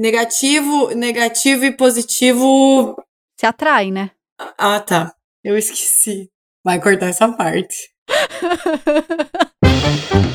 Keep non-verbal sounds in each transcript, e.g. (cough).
Negativo, negativo e positivo. Se atrai, né? Ah, tá. Eu esqueci. Vai cortar essa parte. (laughs)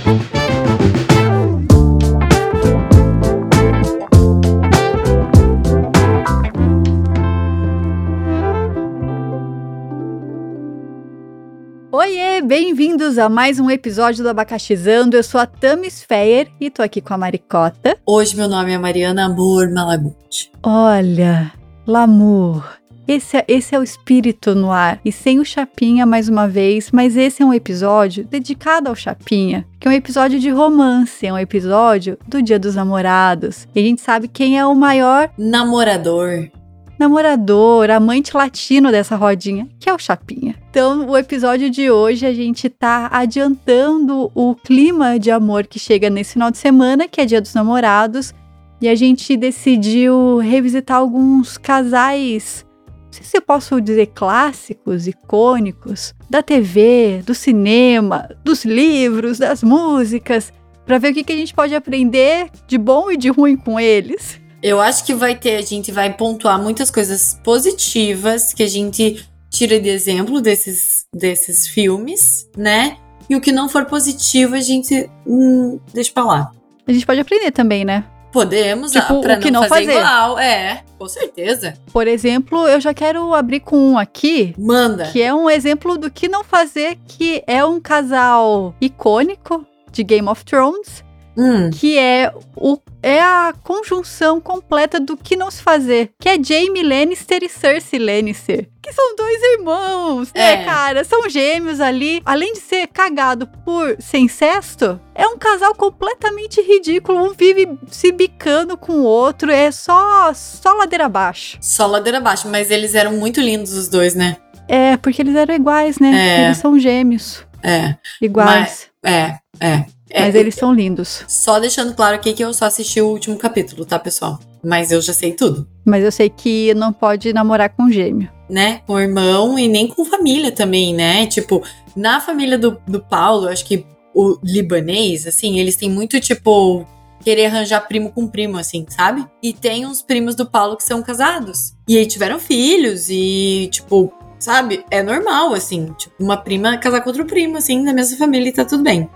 bem-vindos a mais um episódio do Abacaxizando. Eu sou a Tamis Feyer e tô aqui com a Maricota. Hoje meu nome é Mariana Amor Malaguti. Olha, Lamour. Esse é, esse é o espírito no ar. E sem o Chapinha mais uma vez, mas esse é um episódio dedicado ao Chapinha, que é um episódio de romance, é um episódio do Dia dos Namorados. E a gente sabe quem é o maior Namorador. Namorador, amante latino dessa rodinha, que é o Chapinha. Então, o episódio de hoje a gente tá adiantando o clima de amor que chega nesse final de semana, que é Dia dos Namorados, e a gente decidiu revisitar alguns casais, não sei se eu posso dizer clássicos, icônicos, da TV, do cinema, dos livros, das músicas, para ver o que, que a gente pode aprender de bom e de ruim com eles. Eu acho que vai ter, a gente vai pontuar muitas coisas positivas que a gente tira de exemplo desses, desses filmes, né? E o que não for positivo, a gente hum, deixa pra lá. A gente pode aprender também, né? Podemos, Tipo, ah, pra o que não, não fazer, fazer. igual. É, com certeza. Por exemplo, eu já quero abrir com um aqui, Manda. que é um exemplo do que não fazer, que é um casal icônico de Game of Thrones, Hum, que é o é a conjunção completa do que não se fazer, que é Jaime Lannister e Cersei Lannister, que são dois irmãos, né, É. cara? São gêmeos ali. Além de ser cagado por ser incesto, é um casal completamente ridículo, um vive se bicando com o outro, é só só ladeira abaixo. só ladeira abaixo, mas eles eram muito lindos os dois, né? É, porque eles eram iguais, né? É. Eles são gêmeos, É, iguais. é, é. É. Mas eles são lindos. Só deixando claro aqui que eu só assisti o último capítulo, tá, pessoal? Mas eu já sei tudo, Mas eu sei que não pode namorar com gêmeo. né? Com irmão e nem com família também, né? Tipo, na família do, do Paulo, acho que o libanês, assim, eles têm muito, tipo, querer arranjar primo com primo, assim, sabe? E tem uns primos do Paulo que são casados. E aí tiveram filhos e, tipo, sabe? É normal, assim. Tipo, uma prima casar com outro primo, assim, da mesma família e tá tudo bem.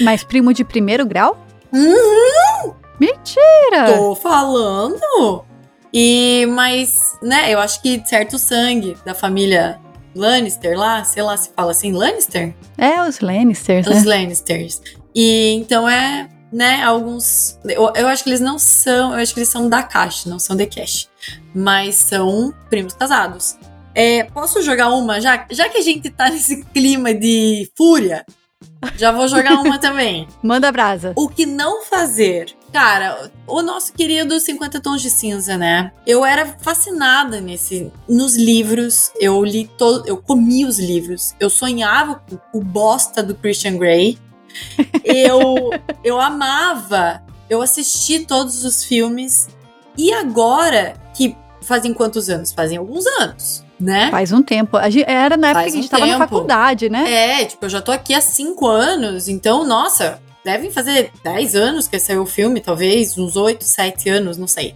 Mas primo de primeiro grau? Uhum. Mentira! Tô falando. E, mas, né, eu acho que certo sangue da família Lannister lá, sei lá se fala assim, Lannister? É, os Lannisters, Os né? Lannisters. E então é, né, alguns. Eu, eu acho que eles não são. Eu acho que eles são da Cash, não são de Cash. Mas são primos casados. É, posso jogar uma? Já, já que a gente tá nesse clima de fúria, já vou jogar (laughs) uma também. Manda brasa. O que não fazer? Cara, o nosso querido 50 Tons de Cinza, né? Eu era fascinada nesse, nos livros. Eu li todo, eu comi os livros. Eu sonhava com o bosta do Christian Grey. Eu, (laughs) eu amava. Eu assisti todos os filmes. E agora que fazem quantos anos? Fazem alguns anos, né? Faz um tempo. Era na época Faz que a gente um tava na tempo. faculdade, né? É, tipo, eu já tô aqui há cinco anos, então, nossa, devem fazer 10 anos que saiu o filme, talvez, uns 8, 7 anos, não sei.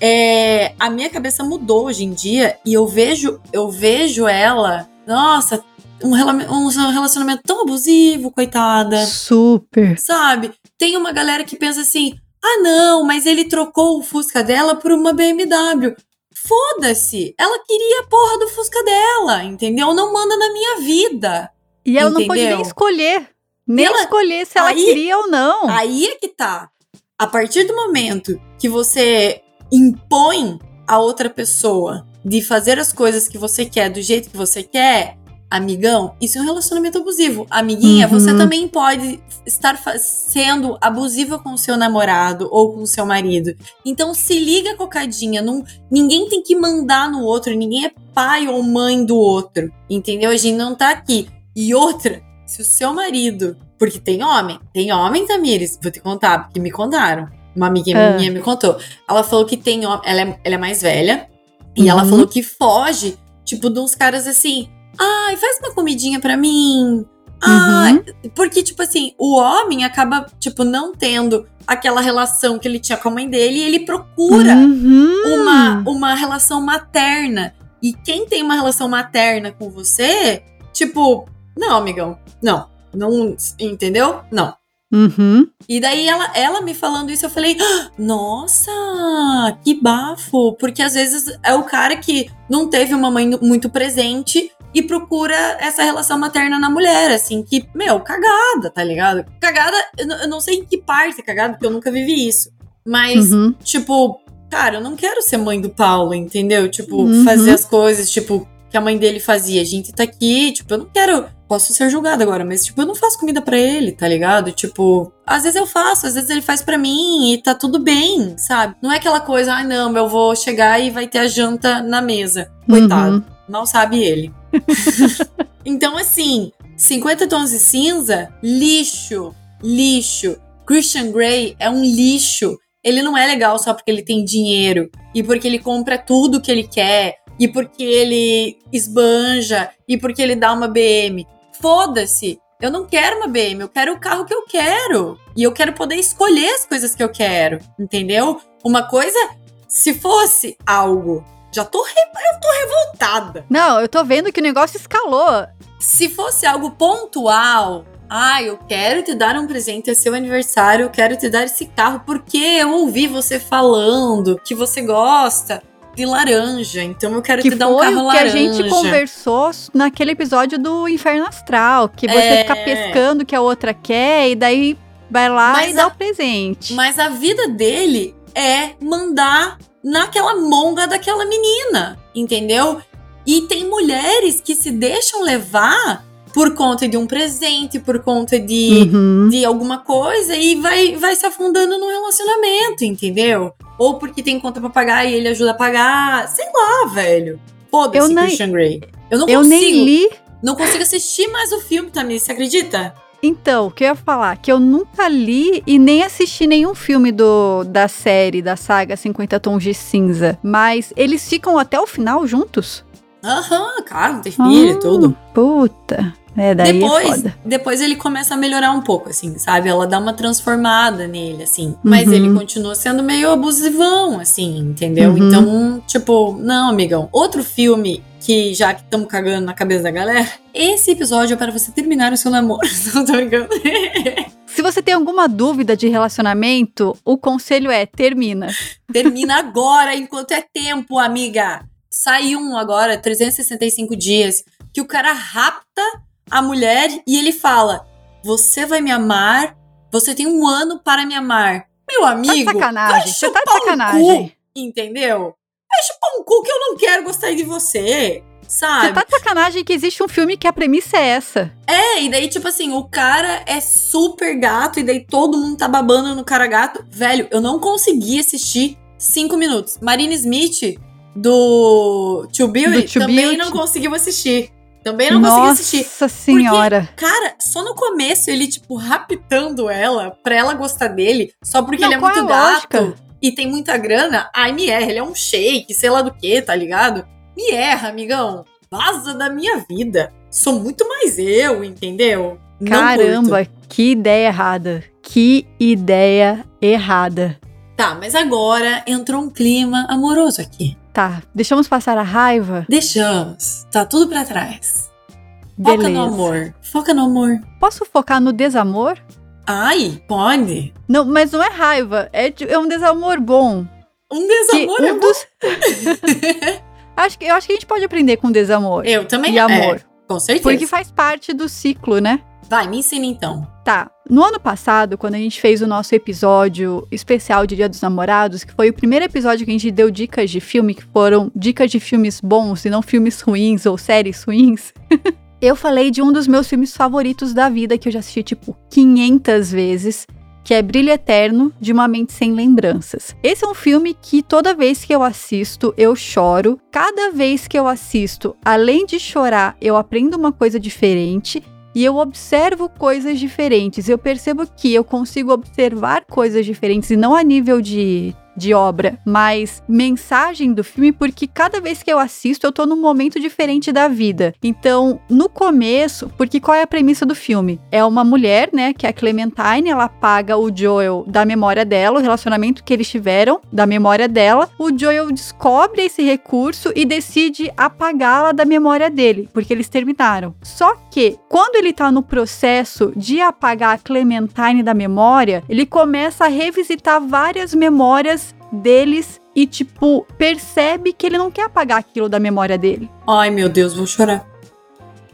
É, a minha cabeça mudou hoje em dia e eu vejo, eu vejo ela, nossa, um, um relacionamento tão abusivo, coitada. Super. Sabe? Tem uma galera que pensa assim: ah, não, mas ele trocou o Fusca dela por uma BMW. Foda-se! Ela queria a porra do Fusca dela, entendeu? Não manda na minha vida. E ela não pode Entendeu? nem escolher. Nem ela- escolher se ela aí- queria ou não. Aí é que tá. A partir do momento que você impõe a outra pessoa de fazer as coisas que você quer do jeito que você quer, amigão, isso é um relacionamento abusivo. Amiguinha, Uhum. você também pode estar sendo abusiva com o seu namorado ou com o seu marido. Então se liga, cocadinha. Não, ninguém tem que mandar no outro, ninguém é pai ou mãe do outro. Entendeu? A gente não tá aqui. E outra, se o seu marido. Porque tem homem, tem homem, Tamires, vou te contar, porque me contaram. Uma amiguinha Ah. minha me contou. Ela falou que tem homem, ela é, ela é mais velha, e Uhum. ela falou que foge, tipo, de uns caras assim. Ai, faz uma comidinha pra mim. Ah, porque, tipo assim, o homem acaba, tipo, não tendo aquela relação que ele tinha com a mãe dele e ele procura Uhum. uma, uma relação materna. E quem tem uma relação materna com você, tipo, não, amigão, não. Não, entendeu? Não. Uhum. E daí ela, ela me falando isso, eu falei, "Ah, nossa, que bafo. Porque às vezes é o cara que não teve uma mãe muito presente e procura essa relação materna na mulher, assim, que, meu, cagada, tá ligado? Cagada, eu, não- eu não sei em que parte é cagada, porque eu nunca vivi isso. Mas, Uhum. tipo, cara, eu não quero ser mãe do Paulo, entendeu? Tipo, Uhum. fazer as coisas, tipo, que a mãe dele fazia. A gente tá aqui, tipo, eu não quero. Posso ser julgada agora, mas, tipo, eu não faço comida pra ele, tá ligado? Tipo, às vezes eu faço, às vezes ele faz pra mim e tá tudo bem, sabe? Não é aquela coisa, ai não, eu vou chegar e vai ter a janta na mesa. Coitado. Uhum. Mal sabe ele. (laughs) então, assim, 50 tons de cinza, lixo, lixo. Christian Grey é um lixo. Ele não é legal só porque ele tem dinheiro e porque ele compra tudo que ele quer e porque ele esbanja e porque ele dá uma BM. Foda-se. Eu não quero uma BM, eu quero o carro que eu quero. E eu quero poder escolher as coisas que eu quero, entendeu? Uma coisa, se fosse algo, já tô, re- eu tô revoltada. Não, eu tô vendo que o negócio escalou. Se fosse algo pontual, ah, eu quero te dar um presente, é seu aniversário, eu quero te dar esse carro porque eu ouvi você falando que você gosta de laranja, então eu quero Que te dar um foi carro o que laranja. a gente conversou naquele episódio do Inferno Astral. Que você É. fica pescando o que a outra quer e daí vai lá Mas e dá a- o presente. Mas a vida dele é mandar naquela monga daquela menina, entendeu? E tem mulheres que se deixam levar por conta de um presente, por conta de Uhum. de alguma coisa e vai, vai se afundando no relacionamento, entendeu? Ou porque tem conta pra pagar e ele ajuda a pagar. Sei lá, velho. Eu Foda-se, Christian Grey. Eu não Eu consigo. nem li. Não consigo assistir mais o filme também, você acredita? Então, o que eu ia falar? Que eu nunca li e nem assisti nenhum filme do, da série, da saga 50 Tons de Cinza. Mas eles ficam até o final juntos? Aham, cara, tem filho e Ah, tudo. Puta. É, daí é depois, foda. depois ele começa a melhorar um pouco, assim, sabe? Ela dá uma transformada nele, assim. Mas Uhum. ele continua sendo meio abusivão, assim, entendeu? Uhum. Então, tipo, não, amigão. Outro filme que, já que estamos cagando na cabeça da galera, esse episódio é para você terminar o seu namoro. (laughs) Não tô brincando. Se você tem alguma dúvida de relacionamento, o conselho é termina. Termina agora, enquanto é tempo, amiga. Sai um agora, 365 dias, que o cara rapta a mulher e ele fala: Você vai me amar, você tem um ano para me amar. Meu Tá de amigo, vai sacanagem. Você tá de sacanagem. cu, entendeu? Vai chupar um cu que eu não quero gostar de você, Você sabe? tá de sacanagem que existe um filme que a premissa é essa. É, e daí, tipo assim, o cara é super gato, e daí todo mundo tá babando no cara gato. Velho, eu não consegui assistir cinco minutos. Marina Smith, do Tio Bill, também Bill. não conseguiu assistir. Também não consegui assistir. Nossa senhora. Cara, só no começo ele, tipo, raptando ela pra ela gostar dele, só porque Não, ele é muito é gato? E tem muita grana. Ai, me erra, ele é um shake, sei lá do que, tá ligado? Me erra, amigão. Vaza da minha vida. Sou muito mais eu, entendeu? Caramba, que ideia errada. Que ideia errada. Tá, mas agora entrou um clima amoroso aqui. Tá, deixamos passar a raiva? Deixamos. Tá tudo pra trás. Foca Beleza. no amor. Foca no amor. Posso focar no desamor? Ai, pode. Não, mas não é raiva, é, é um desamor bom. Um Que desamor é um bom. dos... (laughs) acho que, eu acho que a gente pode aprender com desamor Eu também e amor. É, com certeza. Porque faz parte do ciclo, né? Vai, me ensina então. Tá. No ano passado, quando a gente fez o nosso episódio especial de Dia dos Namorados, que foi o primeiro episódio que a gente deu dicas de filme, que foram dicas de filmes bons e não filmes ruins ou séries ruins, (laughs) eu falei de um dos meus filmes favoritos da vida, que eu já assisti tipo 500 vezes, que é Brilho Eterno de Uma Mente Sem Lembranças. Esse é um filme que toda vez que eu assisto, eu choro. Cada vez que eu assisto, além de chorar, eu aprendo uma coisa diferente e eu observo coisas diferentes. Eu percebo que eu consigo observar coisas diferentes e não a nível de de obra, mas mensagem do filme, porque cada vez que eu assisto, eu tô num momento diferente da vida. Então, no começo, porque qual é a premissa do filme? É uma mulher, né, que é a Clementine, ela apaga o Joel da memória dela, o relacionamento que eles tiveram da memória dela. O Joel descobre esse recurso e decide apagá-la da memória dele, porque eles terminaram. Só que, quando ele tá no processo de apagar a Clementine da memória, ele começa a revisitar várias memórias deles e, tipo, percebe que ele não quer apagar aquilo da memória dele. Ai, meu Deus, vou chorar.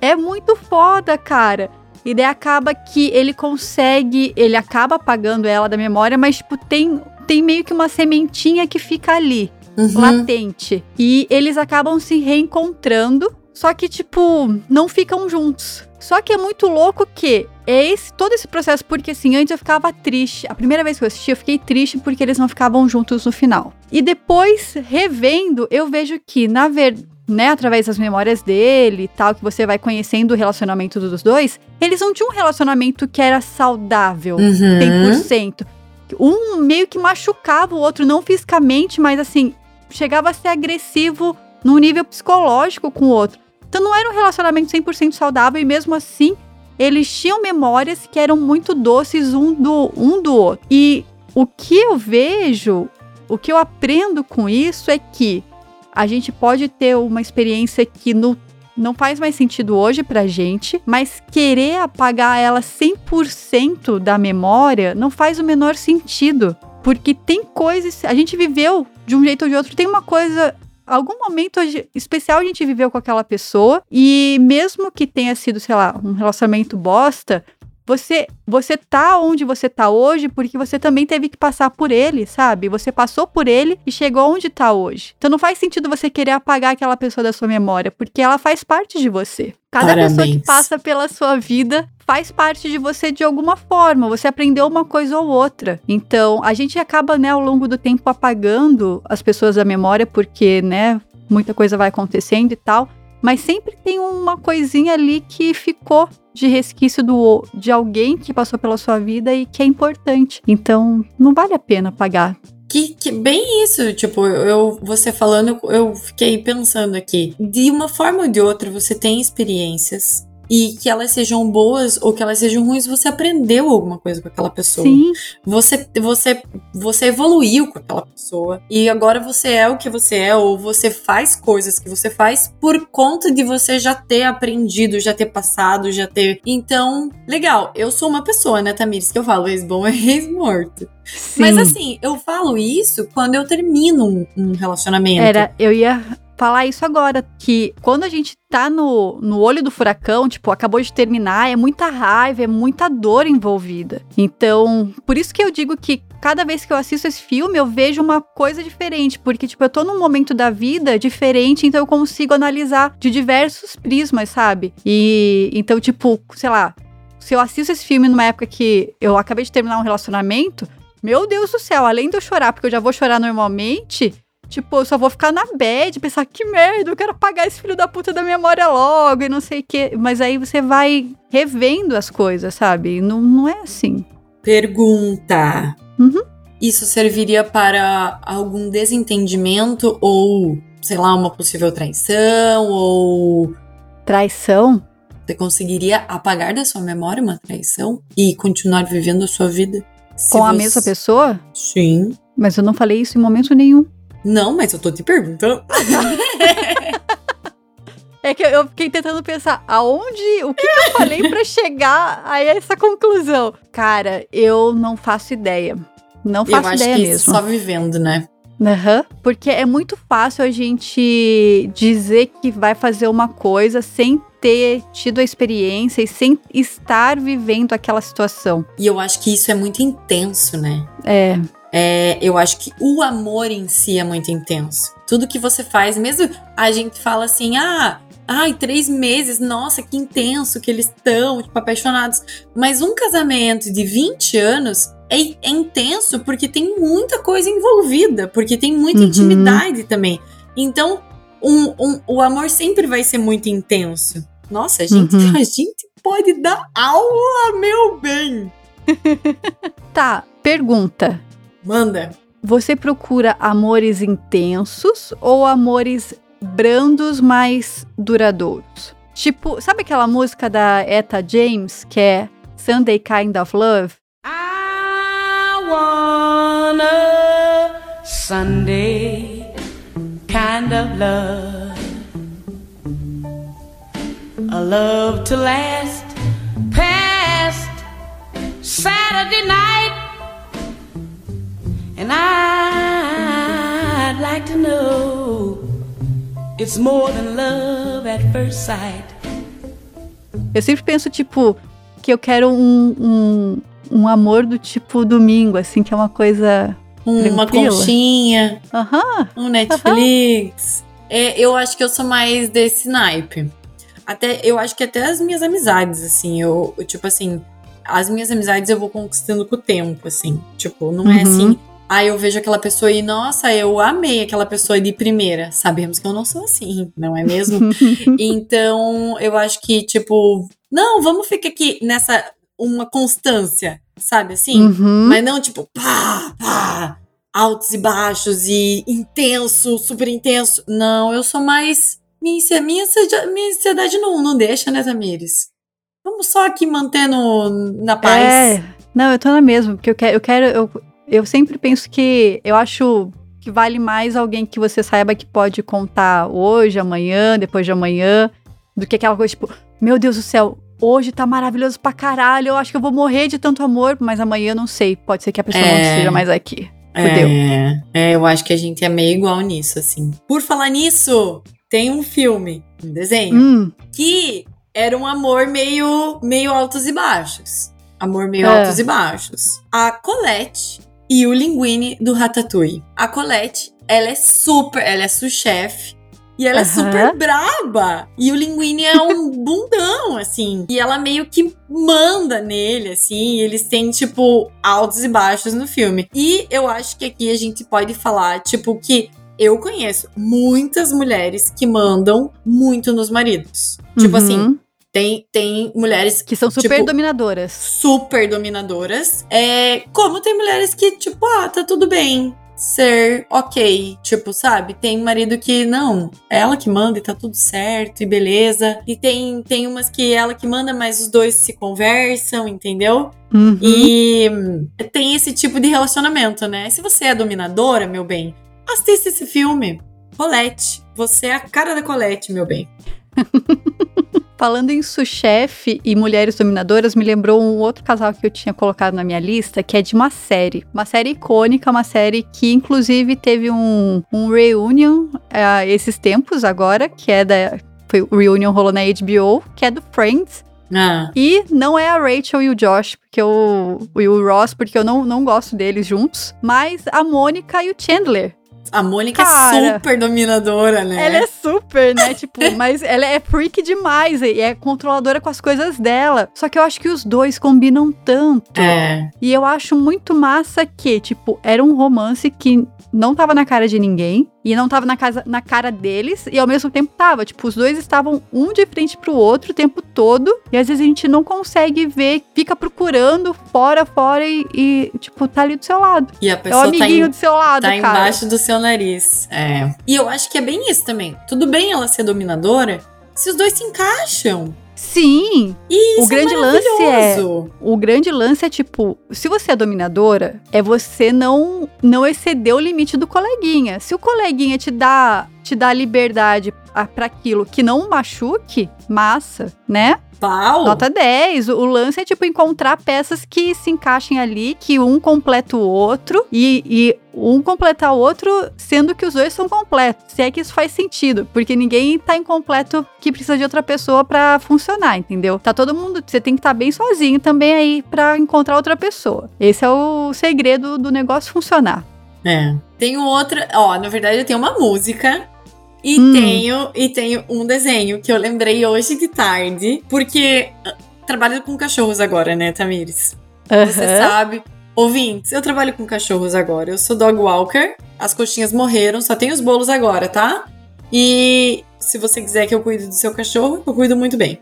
É muito foda, cara. E daí acaba que ele consegue, ele acaba apagando ela da memória, mas, tipo, tem, tem meio que uma sementinha que fica ali, Uhum. latente. E eles acabam se reencontrando, só que, tipo, não ficam juntos. Só que é muito louco que é esse, todo esse processo, porque assim, antes eu ficava triste. A primeira vez que eu assisti, eu fiquei triste porque eles não ficavam juntos no final. E depois, revendo, eu vejo que, na verdade, né, através das memórias dele e tal, que você vai conhecendo o relacionamento dos dois, eles não tinham um relacionamento que era saudável, Uhum. 100%. Um meio que machucava o outro, não fisicamente, mas assim, chegava a ser agressivo num nível psicológico com o outro. Então não era um relacionamento 100% saudável e mesmo assim, eles tinham memórias que eram muito doces um do, um do outro. E o que eu vejo, o que eu aprendo com isso é que a gente pode ter uma experiência que no, não faz mais sentido hoje pra gente, mas querer apagar ela 100% da memória não faz o menor sentido. Porque tem coisas, a gente viveu de um jeito ou de outro, tem uma coisa algum momento especial a gente viveu com aquela pessoa e mesmo que tenha sido, sei lá, um relacionamento bosta, você você tá onde você tá hoje porque você também teve que passar por ele, sabe? Você passou por ele e chegou onde tá hoje. Então não faz sentido você querer apagar aquela pessoa da sua memória, porque ela faz parte de você. Cada pessoa que Parabéns. passa pela sua vida faz parte de você de alguma forma. Você aprendeu uma coisa ou outra. Então, a gente acaba, né, ao longo do tempo apagando as pessoas da memória porque, né, muita coisa vai acontecendo e tal. Mas sempre tem uma coisinha ali que ficou de resquício do, de alguém que passou pela sua vida e que é importante. Então, não vale a pena apagar. Que, que bem isso, tipo, eu você falando, eu fiquei pensando aqui. De uma forma ou de outra, você tem experiências e que elas sejam boas ou que elas sejam ruins, você aprendeu alguma coisa com aquela pessoa. Sim, Você, você, você evoluiu com aquela pessoa e agora você é o que você é ou você faz coisas que você faz por conta de você já ter aprendido, já ter passado, já ter. Então, legal. Eu sou uma pessoa, né, Tamires, que eu falo ex-bom é (laughs) ex-morto. sim. Mas assim, eu falo isso quando eu termino um, um relacionamento. Era, eu ia falar isso agora, que quando a gente tá no, no olho do furacão, tipo, acabou de terminar, é muita raiva, é muita dor envolvida. Então, por isso que eu digo que cada vez que eu assisto esse filme, eu vejo uma coisa diferente, porque, tipo, eu tô num momento da vida diferente, então eu consigo analisar de diversos prismas, sabe? E, então, tipo, sei lá, se eu assisto esse filme numa época que eu acabei de terminar um relacionamento, meu Deus do céu, além de eu chorar, porque eu já vou chorar normalmente, Tipo, eu só vou ficar na bad, pensar que merda, eu quero apagar esse filho da puta da memória logo e não sei o quê. Mas aí você vai revendo as coisas, sabe? Não, não é assim. Pergunta. Uhum. Isso serviria para algum desentendimento ou, sei lá, uma possível traição ou Traição? você conseguiria apagar da sua memória uma traição e continuar vivendo a sua vida? Com a você- mesma pessoa? Sim. Mas eu não falei isso em momento nenhum. Não, mas eu tô te perguntando. (laughs) É que eu fiquei tentando pensar aonde, o que, que eu falei pra chegar a essa conclusão. Cara, eu não faço ideia. Não eu faço acho ideia que mesmo. só vivendo, né? Aham. Porque é muito fácil a gente dizer que vai fazer uma coisa sem ter tido a experiência e sem estar vivendo aquela situação. E eu acho que isso é muito intenso, né? É, É, eu acho que o amor em si é muito intenso. Tudo que você faz, mesmo a gente fala assim, ah, ai, três meses, nossa, que intenso que eles estão, tipo, apaixonados. Mas um casamento de 20 anos é, é intenso porque tem muita coisa envolvida, porque tem muita Uhum. intimidade também. Então, um- um- o amor sempre vai ser muito intenso. Nossa, gente, Uhum. (laughs) a gente pode dar aula, meu bem. (laughs) Tá, pergunta. Manda. você procura amores intensos ou amores brandos, mais duradouros? Tipo, sabe aquela música da Etta James que é Sunday Kind of Love? I want a Sunday kind of love. A love to last past Saturday night. And I'd like to know it's more than love at first sight. Eu sempre penso, tipo, que eu quero um, um, um amor do tipo domingo, assim, que é uma coisa. Uma tranquila. conchinha. Uhum. Um Netflix. Uhum. É, eu acho que eu sou mais desse naipe. Até, eu acho que até as minhas amizades, assim, eu, eu, tipo assim, as minhas amizades eu vou conquistando com o tempo, assim. Tipo, não é uhum. é assim, Aí eu vejo aquela pessoa e, nossa, eu amei aquela pessoa de primeira. Sabemos que eu não sou assim, não é mesmo? (laughs) então, eu acho que, tipo, não, vamos ficar aqui nessa uma constância, sabe assim? Uhum. Mas não, tipo, pá, pá, altos e baixos e intenso, super intenso. Não, eu sou mais. Minha, minha, minha ansiedade não, não deixa, né, Tamires? Vamos só aqui mantendo na paz. É. Não, eu tô na mesma, porque eu quero, eu quero, eu, eu sempre penso que eu acho que vale mais alguém que você saiba que pode contar hoje, amanhã, depois de amanhã, do que aquela coisa tipo, meu Deus do céu, hoje tá maravilhoso pra caralho, eu acho que eu vou morrer de tanto amor, mas amanhã eu não sei, pode ser que a pessoa é, não esteja mais aqui. Fudeu. É, é, eu acho que a gente é meio igual nisso, assim. Por falar nisso, tem um filme, um desenho, hum. que era um amor meio, meio altos e baixos. Amor meio é. altos e baixos. A Colette e o Linguine do Ratatouille. A Colette, ela é super, ela é sous-chefe. E ela uhum. é super braba. E o Linguine é um (laughs) bundão, assim. E ela meio que manda nele, assim. eles têm, tipo, altos e baixos no filme. E eu acho que aqui a gente pode falar, tipo, que eu conheço muitas mulheres que mandam muito nos maridos. Tipo uhum. assim, tem, tem mulheres que são super tipo, dominadoras. Super dominadoras. É, como tem mulheres que, tipo, ah, tá tudo bem ser ok. Tipo, sabe? Tem marido que não, é ela que manda e tá tudo certo e beleza. E tem, tem umas que é ela que manda, mas os dois se conversam, entendeu? Uhum. E tem esse tipo de relacionamento, né? Se você é dominadora, meu bem, assista esse filme. Colette. Você é a cara da Colette, meu bem. (laughs) Falando em sous-chefe e mulheres dominadoras, me lembrou um outro casal que eu tinha colocado na minha lista, que é de uma série. Uma série icônica, uma série que inclusive teve um, um reunion uh, esses tempos agora, que é da. Foi o reunion rolou na HBO, que é do Friends. Ah. E não é a Rachel e o Josh, porque o, e o Ross, porque eu não, não gosto deles juntos, mas a Mônica e o Chandler. A Mônica Cara, é super dominadora, né? Ela é super, né? (laughs) tipo, mas ela é freak demais e é controladora com as coisas dela. Só que eu acho que os dois combinam tanto. É. E eu acho muito massa que, tipo, era um romance que não tava na cara de ninguém e não tava na, casa, na cara deles e ao mesmo tempo tava. Tipo, os dois estavam um de frente pro outro o tempo todo e às vezes a gente não consegue ver, fica procurando fora, fora e, e tipo, tá ali do seu lado. E a pessoa é o amiguinho tá em, do seu lado, tá cara. embaixo do seu nariz. É. E eu acho que é bem isso também. Tudo bem ela ser dominadora se os dois se encaixam. Sim. Isso o grande é lance é o grande lance é tipo, se você é dominadora, é você não não exceder o limite do coleguinha. Se o coleguinha te dá te dá liberdade para aquilo que não machuque, massa, né? Pau. Nota 10. O lance é, tipo, encontrar peças que se encaixem ali, que um completa o outro e, e um completar o outro, sendo que os dois são completos. Se é que isso faz sentido, porque ninguém tá incompleto que precisa de outra pessoa para funcionar, entendeu? Tá todo mundo, você tem que estar tá bem sozinho também aí para encontrar outra pessoa. Esse é o segredo do negócio funcionar. É. Tenho outra, ó, na verdade eu tenho uma música e hum. tenho e tenho um desenho que eu lembrei hoje de tarde, porque ah, trabalho com cachorros agora, né, Tamires? Uhum. Você sabe. Ouvintes, eu trabalho com cachorros agora. Eu sou dog walker. As coxinhas morreram, só tem os bolos agora, tá? E se você quiser que eu cuide do seu cachorro, eu cuido muito bem.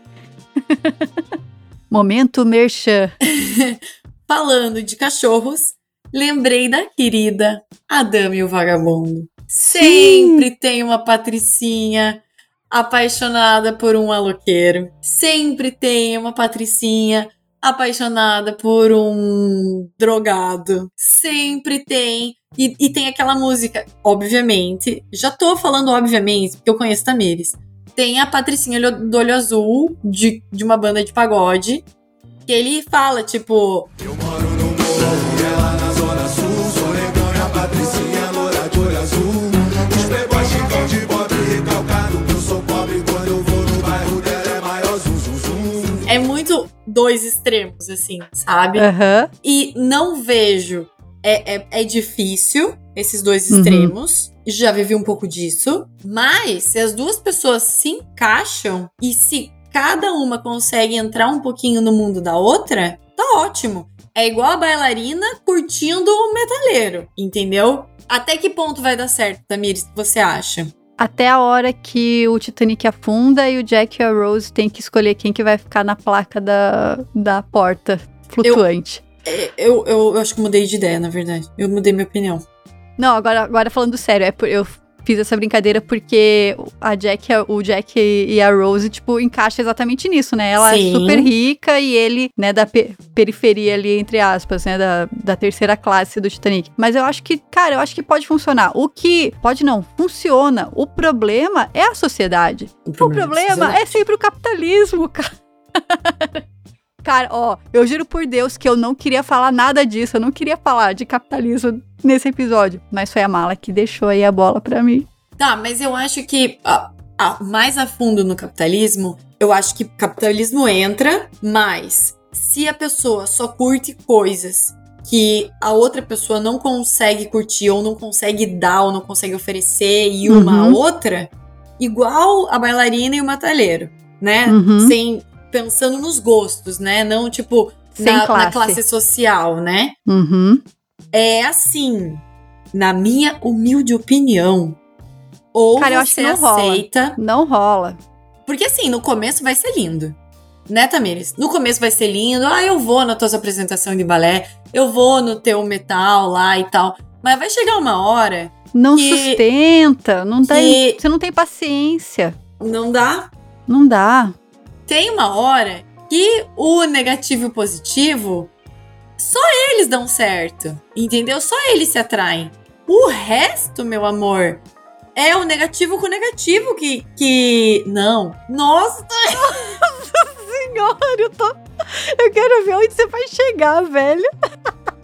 (laughs) Momento merchan. (laughs) Falando de cachorros, lembrei da querida A Dama e o Vagabundo. Sempre Sim. tem uma patricinha apaixonada por um aloqueiro. Sempre tem uma patricinha apaixonada por um drogado. Sempre tem. E, e, tem aquela música, obviamente. Já tô falando obviamente, porque eu conheço Tamires. Tem a Patricinha do Olho Azul, de, de uma banda de pagode. Que ele fala, tipo. Eu moro no morro, ela na zona sul. Sou negão e a Patricinha dois extremos, assim, sabe? Uhum. E não vejo. É, é, é difícil esses dois uhum. extremos. Uhum. Já vivi um pouco disso. Mas se as duas pessoas se encaixam e se cada uma consegue entrar um pouquinho no mundo da outra, tá ótimo. É igual a bailarina curtindo o metaleiro, entendeu? Até que ponto vai dar certo, Tamires, você acha? Até a hora que o Titanic afunda e o Jack e a Rose têm que escolher quem que vai ficar na placa da, da porta flutuante. Eu, eu, eu, eu acho que mudei de ideia, na verdade. Eu mudei minha opinião. Não, agora, agora falando sério, é por, eu fiz essa brincadeira porque a Jack, o Jack e a Rose, tipo, encaixa exatamente nisso, né? Ela é Sim. é super rica e ele, né, da pe periferia ali, entre aspas, né, da, da terceira classe do Titanic. Mas eu acho que, cara, eu acho que pode funcionar. O que pode não, funciona. O problema é a sociedade. O problema, o problema é, é sempre o capitalismo, (laughs) cara. Cara, ó, eu juro por Deus que eu não queria falar nada disso, eu não queria falar de capitalismo nesse episódio, mas foi a mala que deixou aí a bola para mim. Tá, mas eu acho que mais a fundo no capitalismo, eu acho que capitalismo entra, mas se a pessoa só curte coisas que a outra pessoa não consegue curtir ou não consegue dar ou não consegue oferecer e uma uhum. outra, igual a bailarina e o matalheiro, né? Uhum. Sem pensando nos gostos, né? Não, tipo, na classe. na, classe. social, né? Uhum. É assim, na minha humilde opinião. Ou Cara, eu acho que não aceita. Rola. Não rola. Porque assim, no começo vai ser lindo. Né, Tamires? No começo vai ser lindo. Ah, eu vou na tua apresentação de balé. Eu vou no teu metal lá e tal. Mas vai chegar uma hora. Não que, sustenta. Não tem, você não tem paciência. Não dá? Não dá tem uma hora que o negativo e o positivo, só eles dão certo, entendeu? Só eles se atraem. O resto, meu amor, é o negativo com o negativo que. que... Não. Nossa! (laughs) Nossa senhora, eu tô. Eu quero ver onde você vai chegar, velho.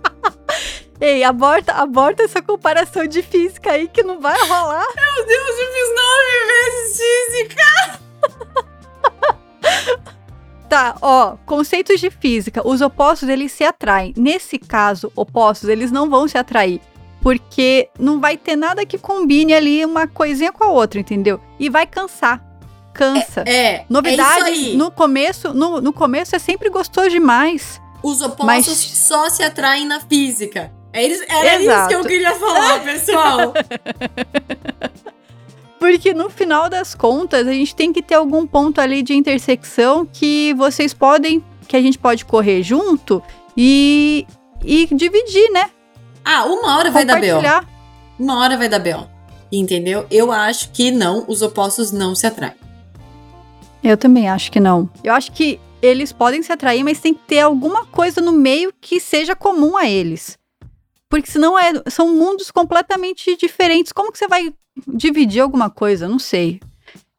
(laughs) Ei, aborta, aborta essa comparação de física aí que não vai rolar. Meu Deus, eu fiz nove vezes física! (laughs) Tá, ó, conceitos de física. Os opostos eles se atraem. Nesse caso, opostos eles não vão se atrair, porque não vai ter nada que combine ali uma coisinha com a outra, entendeu? E vai cansar. Cansa. É, é Novidades é no começo, no, no começo é sempre gostoso demais. Os opostos mas... só se atraem na física. É isso, era isso que eu queria falar, pessoal. (laughs) Porque no final das contas, a gente tem que ter algum ponto ali de intersecção que vocês podem, que a gente pode correr junto e, e dividir, né? Ah, uma hora vai dar B.O. Uma hora vai dar B.O. Entendeu? Eu acho que não, os opostos não se atraem. Eu também acho que não. Eu acho que eles podem se atrair, mas tem que ter alguma coisa no meio que seja comum a eles. Porque senão é, são mundos completamente diferentes. Como que você vai dividir alguma coisa, não sei.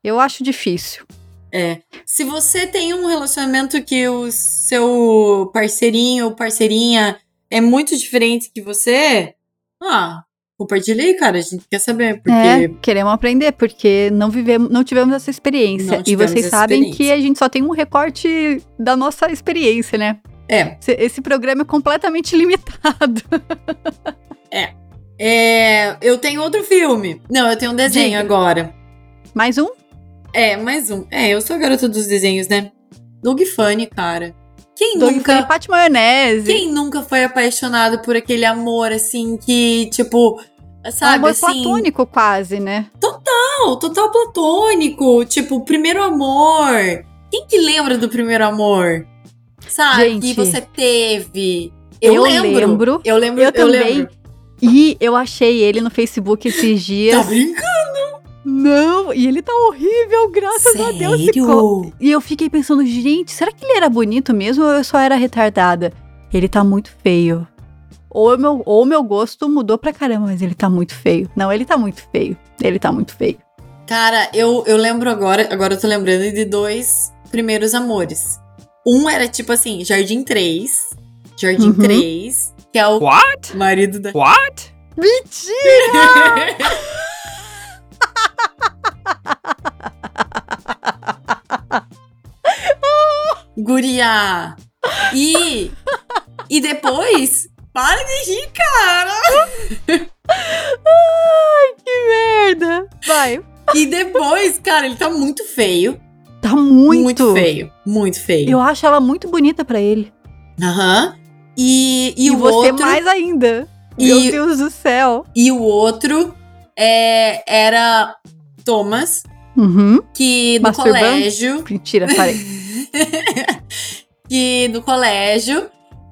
Eu acho difícil. É. Se você tem um relacionamento que o seu parceirinho ou parceirinha é muito diferente que você, ah, compartilhei, cara. A gente quer saber. Porque... É, queremos aprender, porque não vivemos, não tivemos essa experiência. e vocês sabem que a gente só tem um recorte da nossa experiência, né? É. Esse programa é completamente limitado. (laughs) é. É, eu tenho outro filme. Não, eu tenho um desenho Diga. agora. Mais um? É, mais um. É, eu sou a garota dos desenhos, né? Doug Funny, cara. Quem Doug nunca. Funny, Pate Maionese. Quem nunca foi apaixonado por aquele amor, assim, que, tipo. Sabe, amor assim, platônico, quase, né? Total, total platônico. Tipo, primeiro amor. Quem que lembra do primeiro amor? Sabe? Gente. Que você teve Eu, Eu lembro. lembro. Eu lembro. Eu Eu, também. lembro. E eu achei ele no Facebook esses dias. Tá brincando? Não, e ele tá horrível, graças a Deus. ficou- Sério? E eu fiquei pensando, gente, será que ele era bonito mesmo ou eu só era retardada? Ele tá muito feio. Ou o meu, ou meu gosto mudou pra caramba, mas ele tá muito feio. Não, ele tá muito feio. Ele tá muito feio. Cara, eu, eu lembro agora, agora eu tô lembrando de dois primeiros amores. Um era tipo assim, Jardim 3. Jardim Uhum. 3, que é o What? marido da. What? Mentira! Guria! E. E depois. Para de rir, cara! Que merda! Vai. E depois, cara, ele tá muito feio. Tá muito. Muito feio. Muito feio. Eu acho ela muito bonita pra ele. Aham. E, e, E, o você outro. mais ainda. E- Meu Deus do céu. E o outro é, era Thomas, Uhum. que no Masturbando? colégio. (laughs) Mentira, parei. (laughs) que no colégio.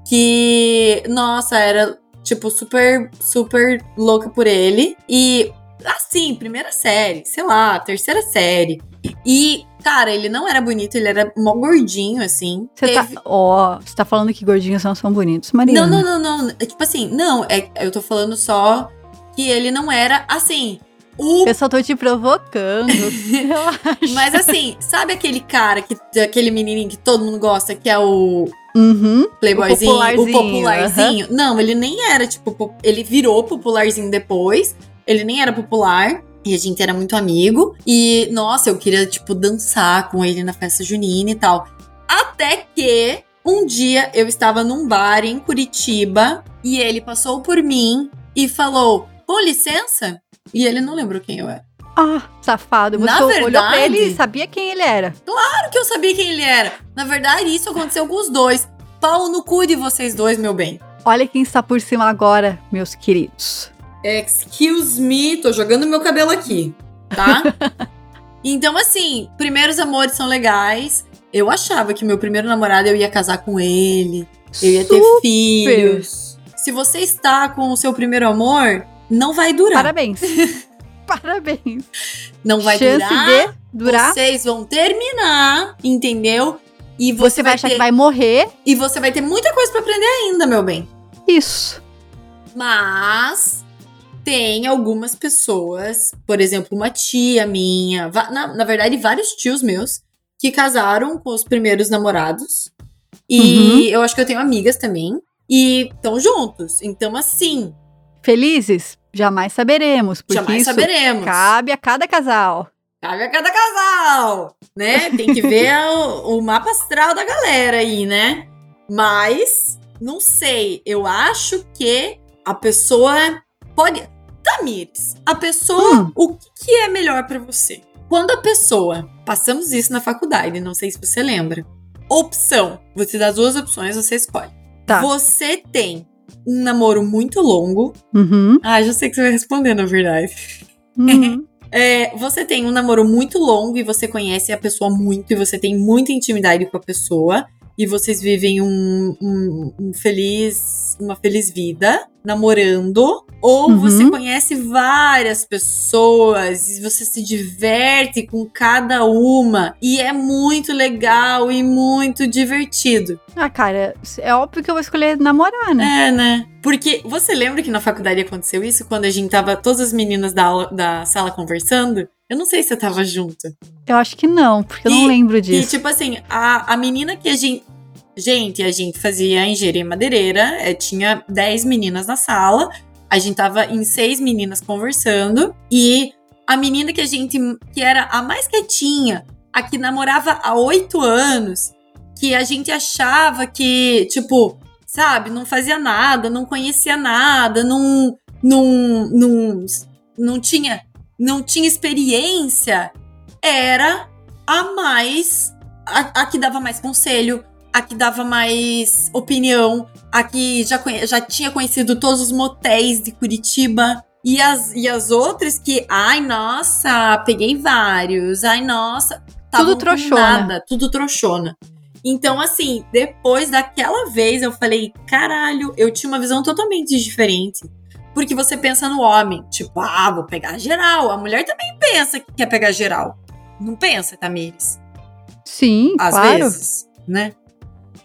Que, nossa, era, tipo, super, super louca por ele. E, assim, primeira série, sei lá, terceira série. E, cara, ele não era bonito, ele era mó gordinho, assim. Você tá. Teve- Ó, você tá falando que gordinhos não são bonitos, Não, Mariana. não, não, não. É Tipo assim, não, é, eu tô falando só que ele não era, assim, o Eu só tô te provocando. (laughs) Mas assim, sabe aquele cara, que, aquele menininho que todo mundo gosta, que é o Uhum. playboyzinho, o popularzinho, popularzinho? Não, ele nem era, tipo, po- ele virou popularzinho depois. Ele nem era popular. E a gente era muito amigo. E, nossa, eu queria, tipo, dançar com ele na festa junina e tal. Até que um dia eu estava num bar em Curitiba e ele passou por mim e falou: com licença? E ele não lembrou quem eu era. Ah, safado. Você Na olhou pra ele verdade- e sabia quem ele era. Claro que eu sabia quem ele era. Na verdade, isso aconteceu com os dois. Pau no cu de vocês dois, meu bem. Olha quem está por cima agora, meus queridos. Excuse me, tô jogando meu cabelo aqui, tá? (laughs) então, assim, primeiros amores são legais. Eu achava que meu primeiro namorado eu ia casar com ele, eu ia ter filhos. Se você está com o seu primeiro amor, não vai durar. Parabéns. (laughs) Parabéns. Não vai Chance durar. de durar. Vocês vão terminar, entendeu? E Você, vai achar ter, que vai morrer. e você vai ter muita coisa pra aprender ainda, meu bem. Isso. Mas tem algumas pessoas, por exemplo, uma tia minha, na, na verdade, vários tios meus, que casaram com os primeiros namorados. E Uhum. eu acho que eu tenho amigas também. E estão juntos. Então, assim, Felizes? Jamais saberemos. Porque jamais saberemos. cabe a cada casal. Cabe a cada casal, né? Tem que ver (laughs) o, o mapa astral da galera aí, né? Mas, não sei, eu acho que a pessoa pode. Tamires, a pessoa, Hum. o que, é melhor pra você? Quando a pessoa, passamos isso na faculdade, não sei se você lembra. Opção, você dá duas opções, você escolhe. Tá. Você tem um namoro muito longo. Uhum. Ah, já sei que você vai responder, na verdade. Uhum. (laughs) É, você tem um namoro muito longo e você conhece a pessoa muito e você tem muita intimidade com a pessoa e vocês vivem um, um- um feliz, uma feliz vida namorando, ou Uhum. você conhece várias pessoas e você se diverte com cada uma e é muito legal e muito divertido. ah, cara, é óbvio que eu vou escolher namorar, né? É, né? Porque você lembra que na faculdade aconteceu isso quando a gente tava todas as meninas da, aula- da sala conversando? Eu não sei se você tava junto. Eu acho que não, porque eu não E- lembro E, disso. tipo assim, a, a menina que a gente. Gente, a gente fazia engenharia madeireira, é, tinha 10 meninas na sala, a gente tava em seis meninas conversando, e a menina que a gente. que era a mais quietinha, a que namorava há oito anos, que a gente achava que, tipo, sabe, não fazia nada, não conhecia nada, não. não. não, não tinha. não tinha experiência, era a mais. A, a que dava mais conselho, a que dava mais opinião, a que já, já tinha conhecido todos os motéis de Curitiba. E as, e as outras que, ai, nossa, peguei vários, ai, nossa. com trouxona. Nada, tudo trouxona. Então, assim, depois daquela vez eu falei, caralho, eu tinha uma visão totalmente diferente. Porque você pensa no homem, tipo, ah, vou pegar geral. A mulher também pensa que quer pegar geral. Não pensa, Tamires? Sim, Às claro. vezes, né?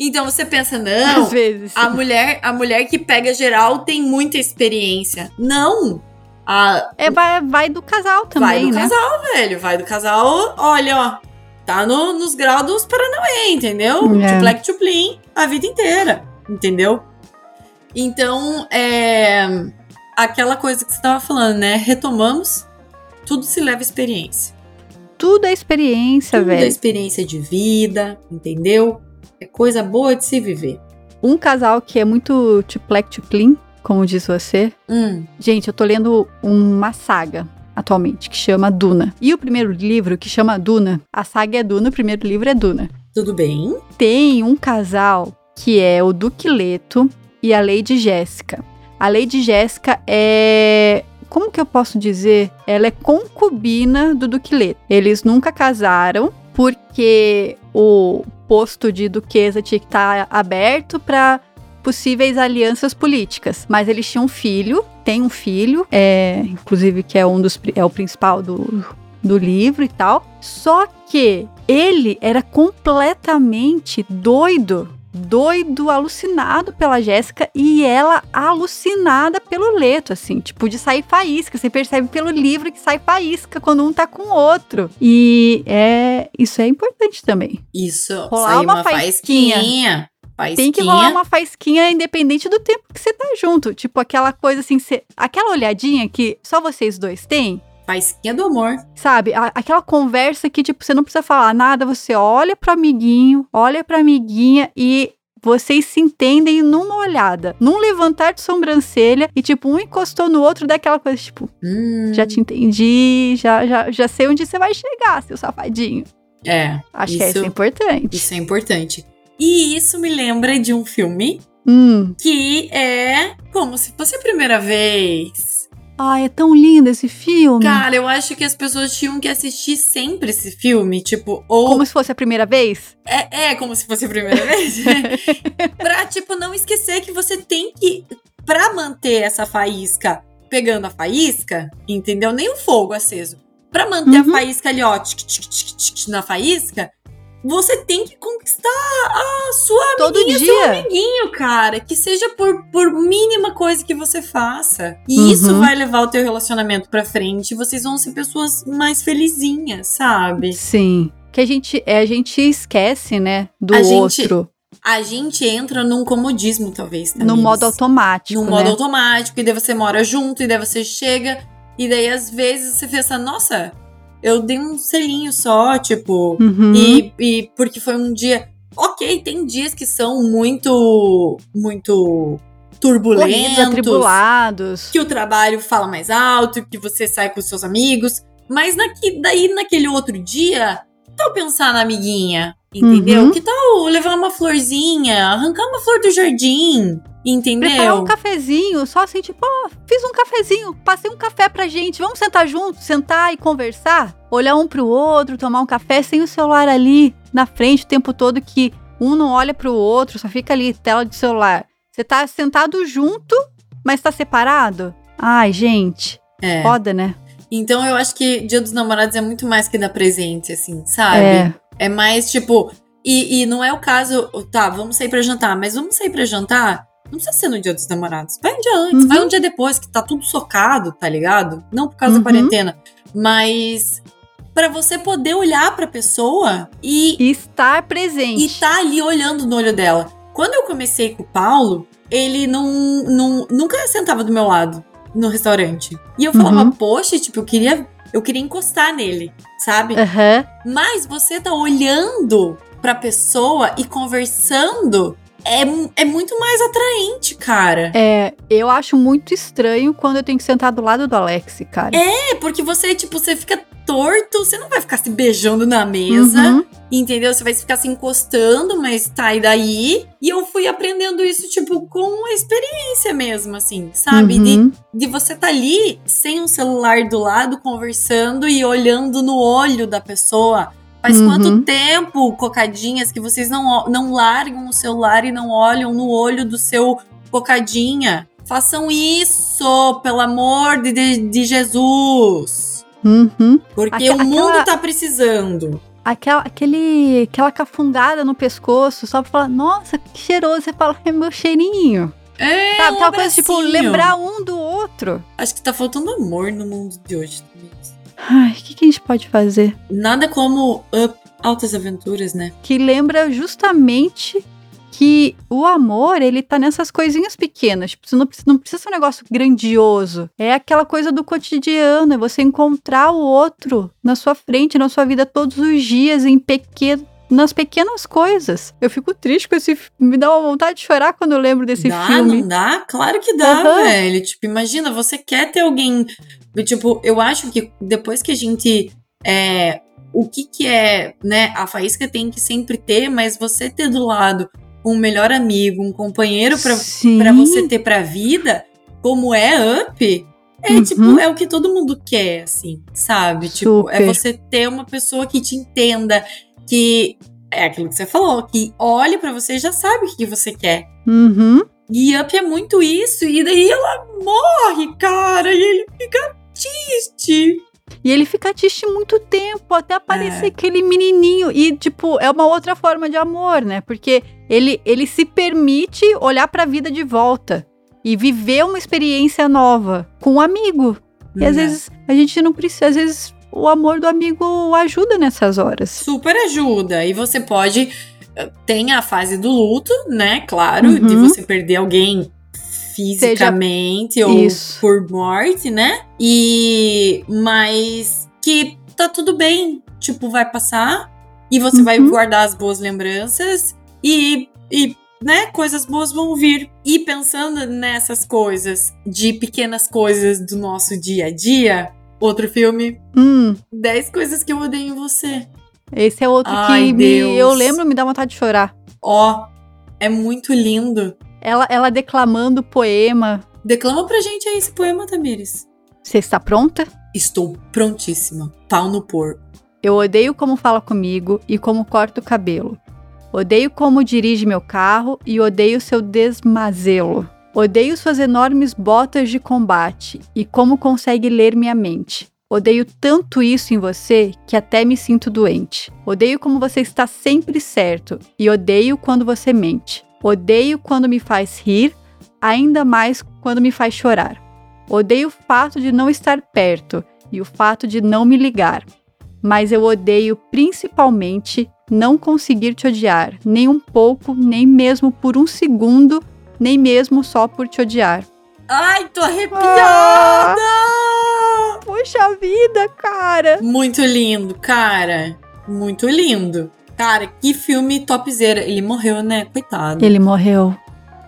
Então você pensa, não, Às vezes. a mulher, a mulher que pega geral tem muita experiência. Não! A, É, vai, vai do casal também, vai do né? casal, velho. Vai do casal, olha, ó. Tá no- nos graus dos Paranauê, entendeu? É. Tuplec tuplim a vida inteira, entendeu? Então, é. Aquela coisa que você tava falando, né? Retomamos, tudo se leva à experiência. Tudo é experiência, Tudo é velho. experiência de vida, entendeu? É coisa boa de se viver. Um casal que é muito tuplec tuplim, como diz você. Hum, Gente, eu tô lendo uma saga atualmente que chama Duna. E o primeiro livro que chama Duna, a saga é Duna, o primeiro livro é Duna. tudo bem? Tem um casal que é o Duque Leto e a Lady Jéssica. A Lady Jéssica é como que eu posso dizer? Ela é concubina do Duque Leto. Eles nunca casaram porque o posto de duquesa tinha que estar aberto para possíveis alianças políticas. Mas eles tinham um filho, tem um filho, é, inclusive que é um dos é o principal do, do livro e tal. Só que ele era completamente doido, doido, alucinado pela Jéssica e ela alucinada pelo Leto, assim, tipo de sair faísca. Você percebe pelo livro que sai faísca quando um tá com o outro. E é isso é importante também. Isso. Rolar uma uma faísquinha. faísquinha. Faísquinha. Tem que rolar uma faísquinha independente do tempo que você tá junto. Tipo, aquela coisa assim, cê- aquela olhadinha que só vocês dois têm. Faísquinha do amor. Sabe, A- aquela conversa que, tipo, você não precisa falar nada, você olha pro amiguinho, olha pra amiguinha e vocês se entendem numa olhada, num levantar de sobrancelha e, tipo, um encostou no outro daquela coisa, tipo, Hum, já te entendi, já, já, já sei onde você vai chegar, seu safadinho. É, Acho que Isso- isso é importante. isso é importante. E isso me lembra de um filme Hum. que é como se fosse a primeira vez. Ai, é tão lindo esse filme. Cara, eu acho que as pessoas tinham que assistir sempre esse filme, tipo, ou Como se fosse a primeira vez? é, é como se fosse a primeira vez. (laughs) pra, tipo, não esquecer que você tem que pra manter essa faísca pegando a faísca, entendeu? Nem o fogo aceso. Pra manter a Uhum. faísca ali, ó, tic, tic, tic, na faísca, você tem que conquistar a sua Todo amiguinha, seu dia. amiguinho, cara. Que seja por, por mínima coisa que você faça. E Uhum. isso vai levar o teu relacionamento pra frente. e Vocês vão ser pessoas mais felizinhas, sabe? Sim. Que a gente, é, a gente esquece, né, do A gente outro. A gente entra num comodismo, talvez. No Tamires. modo automático, Num né? modo automático. E daí você mora junto, e daí você chega. E daí, às vezes, você pensa, nossa, eu dei um selinho só, tipo. Uhum. E, e porque foi um dia. Ok, tem dias que são muito. Muito turbulentos. atribulados. Que o trabalho fala mais alto, que você sai com seus amigos. Mas naqui, daí, naquele outro dia, tal pensar na amiguinha? Entendeu? Uhum. Que tal levar uma florzinha, arrancar uma flor do jardim? Entendeu? Preparar um cafezinho, só assim, tipo, ó, fiz um cafezinho, passei um café pra gente, vamos sentar junto, sentar e conversar? Olhar um pro outro, tomar um café sem o celular ali na frente o tempo todo que um não olha pro outro, só fica ali, tela de celular. Você tá sentado junto, mas tá separado? Ai, gente, É. foda, né? Então eu acho que Dia dos Namorados é muito mais que dar presente, assim, sabe? É. É mais tipo. E, e não é o caso, tá, vamos sair pra jantar, mas vamos sair pra jantar? Não precisa ser no dia dos namorados. Vai um dia antes, Uhum. vai um dia depois, que tá tudo socado, tá ligado? Não por causa Uhum. da quarentena, mas pra você poder olhar pra pessoa e, E estar presente. e tá ali olhando no olho dela. Quando eu comecei com o Paulo, ele não, não nunca sentava do meu lado no restaurante. E eu falava, Uhum. poxa, tipo, eu queria, eu queria encostar nele, sabe? Aham. Mas você tá olhando pra pessoa e conversando é, é muito mais atraente, cara. É, eu acho muito estranho quando eu tenho que sentar do lado do Alex, cara. É, porque você, tipo, você fica torto, você não vai ficar se beijando na mesa, Uhum. entendeu? Você vai ficar se encostando, mas tá e daí. E eu fui aprendendo isso, tipo, com a experiência mesmo, assim, sabe? De, Uhum. de você tá ali sem um celular do lado, conversando e olhando no olho da pessoa. Faz Uhum. quanto tempo, cocadinhas, que vocês não, não largam o celular e não olham no olho do seu cocadinha? Façam isso, pelo amor de, de, de Jesus. Uhum. Porque Aque- o mundo aquela- tá precisando. Aquela, aquele, aquela cafungada no pescoço, só pra falar, nossa, que cheiroso. Você fala, é meu cheirinho. É, Sabe? um Aquela coisa, tipo, lembrar um do outro. Acho que tá faltando amor no mundo de hoje também. Ai, o que, que a gente pode fazer? Nada como Up, Altas Aventuras, né? Que lembra justamente que o amor, ele tá nessas coisinhas pequenas. Tipo, você não precisa, não precisa ser um negócio grandioso. É aquela coisa do cotidiano, é você encontrar o outro na sua frente, na sua vida todos os dias, em pequeno. Nas pequenas coisas. Eu fico triste com esse. Me dá uma vontade de chorar quando eu lembro desse dá, filme. não dá? Claro que dá, Aham. velho. Tipo, imagina, você quer ter alguém. Tipo, eu acho que depois que a gente. É, o que que é, né? A faísca tem que sempre ter, mas você ter do lado um melhor amigo, um companheiro pra você ter pra vida, como é Up. É Uhum. tipo, é o que todo mundo quer, assim, sabe? Tipo, é você ter uma pessoa que te entenda, que é aquilo que você falou, que olhe pra você e já sabe o que que você quer. Uhum. E Up é muito isso, e daí ela morre, cara, e ele fica triste. E ele fica triste muito tempo, até aparecer É. aquele menininho. E, tipo, é uma outra forma de amor, né? Porque ele, ele se permite olhar pra vida de volta e viver uma experiência nova com um amigo. E às Né? vezes a gente não precisa, às vezes o amor do amigo ajuda nessas horas. Super ajuda. E você pode. Tem a fase do luto, né? Claro, Uhum. de você perder alguém fisicamente ou Isso. por morte, né? E. Mas que tá tudo bem. Tipo, vai passar e você vai Uhum. guardar as boas lembranças e. e né, coisas boas vão vir. E pensando nessas coisas, de pequenas coisas do nosso dia a dia, outro filme, Hum, 10 coisas que eu odeio em você. esse é outro Ai, que me, eu lembro me dá vontade de chorar. Ó, é muito lindo. Ela, ela declamando poema. Declama pra gente aí esse poema, Tamires. Você está pronta? Estou prontíssima. Pau no porco. Eu odeio como fala comigo e como corta o cabelo. Odeio como dirige meu carro e odeio seu desmazelo. Odeio suas enormes botas de combate e como consegue ler minha mente. Odeio tanto isso em você que até me sinto doente. Odeio como você está sempre certo e odeio quando você mente. Odeio quando me faz rir, ainda mais quando me faz chorar. Odeio o fato de não estar perto e o fato de não me ligar mas eu odeio principalmente não conseguir te odiar, nem um pouco, nem mesmo por um segundo, nem mesmo só por te odiar. Ai, tô arrepiada! Poxa vida, cara! Muito lindo, cara. Muito lindo. Cara, que filme topzera. Ele morreu, né? Coitado. Ele morreu.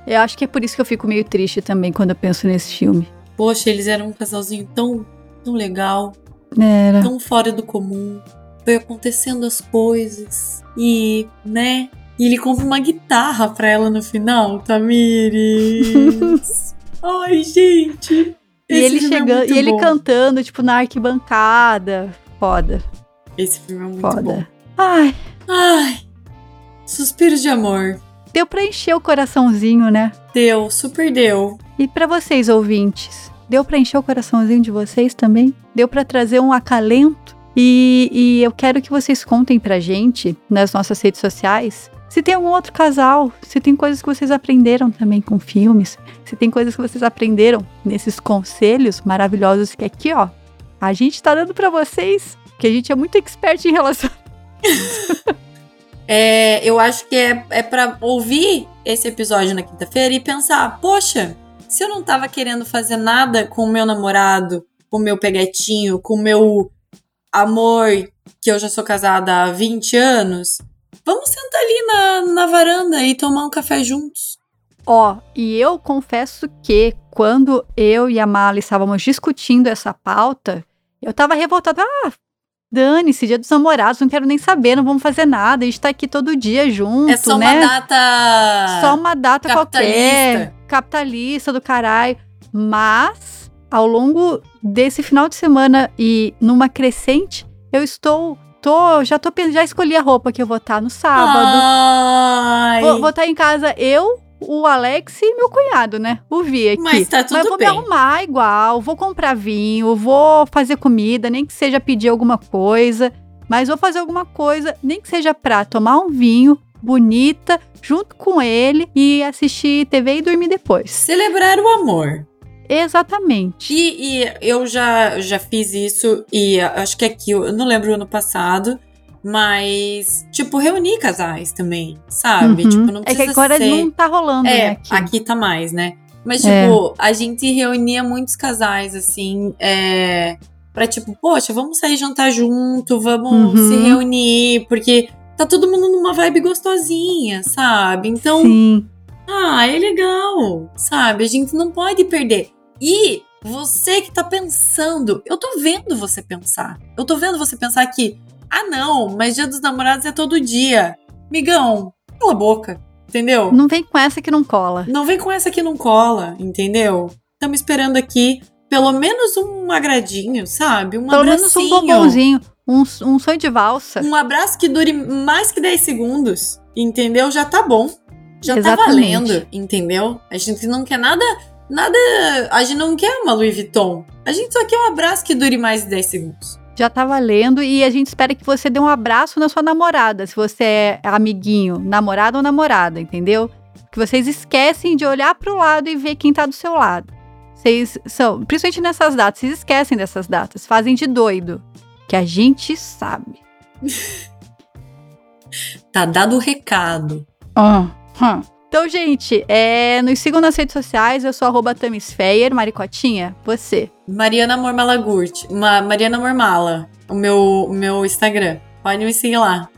Eu acho que é por isso que eu fico meio triste também quando eu penso nesse filme. Poxa, eles eram um casalzinho tão, tão legal, Era. tão fora do comum. Foi acontecendo as coisas. E, né? E ele compra uma guitarra pra ela no final, Tamires. (laughs) Ai, gente. E ele é chegando, muito e ele bom. cantando, tipo, na arquibancada. Foda, Esse filme é muito foda. bom. Ai, Ai, suspiros de amor. deu pra encher o coraçãozinho, né? Deu, super deu. E pra vocês, ouvintes, deu pra encher o coraçãozinho de vocês também? Deu pra trazer um acalento? E, e eu quero que vocês contem pra gente nas nossas redes sociais se tem algum outro casal, se tem coisas que vocês aprenderam também com filmes, se tem coisas que vocês aprenderam nesses conselhos maravilhosos que aqui, ó, a gente tá dando pra vocês, que a gente é muito expert em relação. (laughs) É, eu acho que é, é para ouvir esse episódio na quinta-feira e pensar: poxa, se eu não tava querendo fazer nada com o meu namorado, com o meu peguetinho, com o meu amor, que eu já sou casada há 20 anos, vamos sentar ali na, na varanda e tomar um café juntos. Ó, e eu confesso que quando eu e a Mali estávamos discutindo essa pauta, eu tava revoltada. Ah, dane-se, dia dos namorados, não quero nem saber, não vamos fazer nada, a gente tá aqui todo dia junto, é só né? uma data. Só uma data capitalista. qualquer, capitalista do caralho. Mas, ao longo desse final de semana e numa crescente, eu estou tô, já tô já escolhi a roupa que eu vou estar no sábado. Ai. Vou, vou estar em casa eu, o Alex e meu cunhado, né? O Vi aqui. Mas tá tudo Mas eu vou bem. me arrumar igual, vou comprar vinho, vou fazer comida, nem que seja pedir alguma coisa. Mas vou fazer alguma coisa, nem que seja pra tomar um vinho, bonita, junto com ele e assistir TV e dormir depois. Celebrar o amor. Exatamente. E, e eu já, já fiz isso, e acho que aqui, eu não lembro ano passado, mas, tipo, reunir casais também, sabe? Uhum. Tipo, não é que precisa agora ser... não tá rolando, É, né? aqui. Aqui. tá mais, né? Mas, É. tipo, a gente reunia muitos casais, assim, é, pra, tipo, poxa, vamos sair jantar junto, vamos Uhum. se reunir, porque tá todo mundo numa vibe gostosinha, sabe? Então, Sim. ah, é legal, sabe? A gente não pode perder. E você que tá pensando, eu tô vendo você pensar. Eu tô vendo você pensar que, ah, não, mas Dia dos Namorados é todo dia. Migão, cala a boca, entendeu? Não vem com essa que não cola. Não vem com essa que não cola, entendeu? Estamos esperando aqui pelo menos um agradinho, sabe? Um Pelo menos um abracinho. bombonzinho, um, um sonho de valsa. Um abraço que dure mais que 10 segundos, entendeu? Já tá bom. Já tá Exatamente. valendo, entendeu? A gente não quer nada, nada. A gente não quer uma Louis Vuitton. A gente só quer um abraço que dure mais de 10 segundos. Já tá valendo e a gente espera que você dê um abraço na sua namorada, se você é amiguinho, namorado ou namorada, entendeu? Que vocês esquecem de olhar pro lado e ver quem tá do seu lado. Vocês são, principalmente nessas datas, vocês esquecem dessas datas, fazem de doido, que a gente sabe. (laughs) Tá dado o recado. Então, gente, é, nos sigam nas redes sociais, eu sou arroba Tamisfeyer, Maricotinha, você. Mariana Mormalagurt. Ma Mariana Mormala. O meu, o meu Instagram. Pode me seguir lá.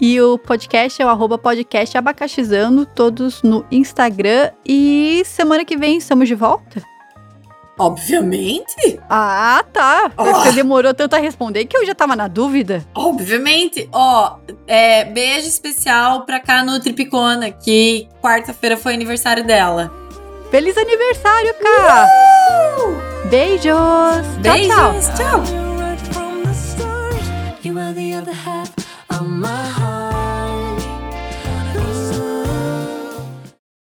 E o podcast é o arroba podcast abacaxizando, todos no Instagram. E semana que vem estamos de volta? Obviamente. Ah, tá. Oh. Você demorou tanto a responder que eu já tava na dúvida. Obviamente. Ó, é, beijo especial pra cá no Tripicona, que quarta-feira foi aniversário dela. Feliz aniversário, Cá! Beijos! Beijos, Tchau, tchau! tchau.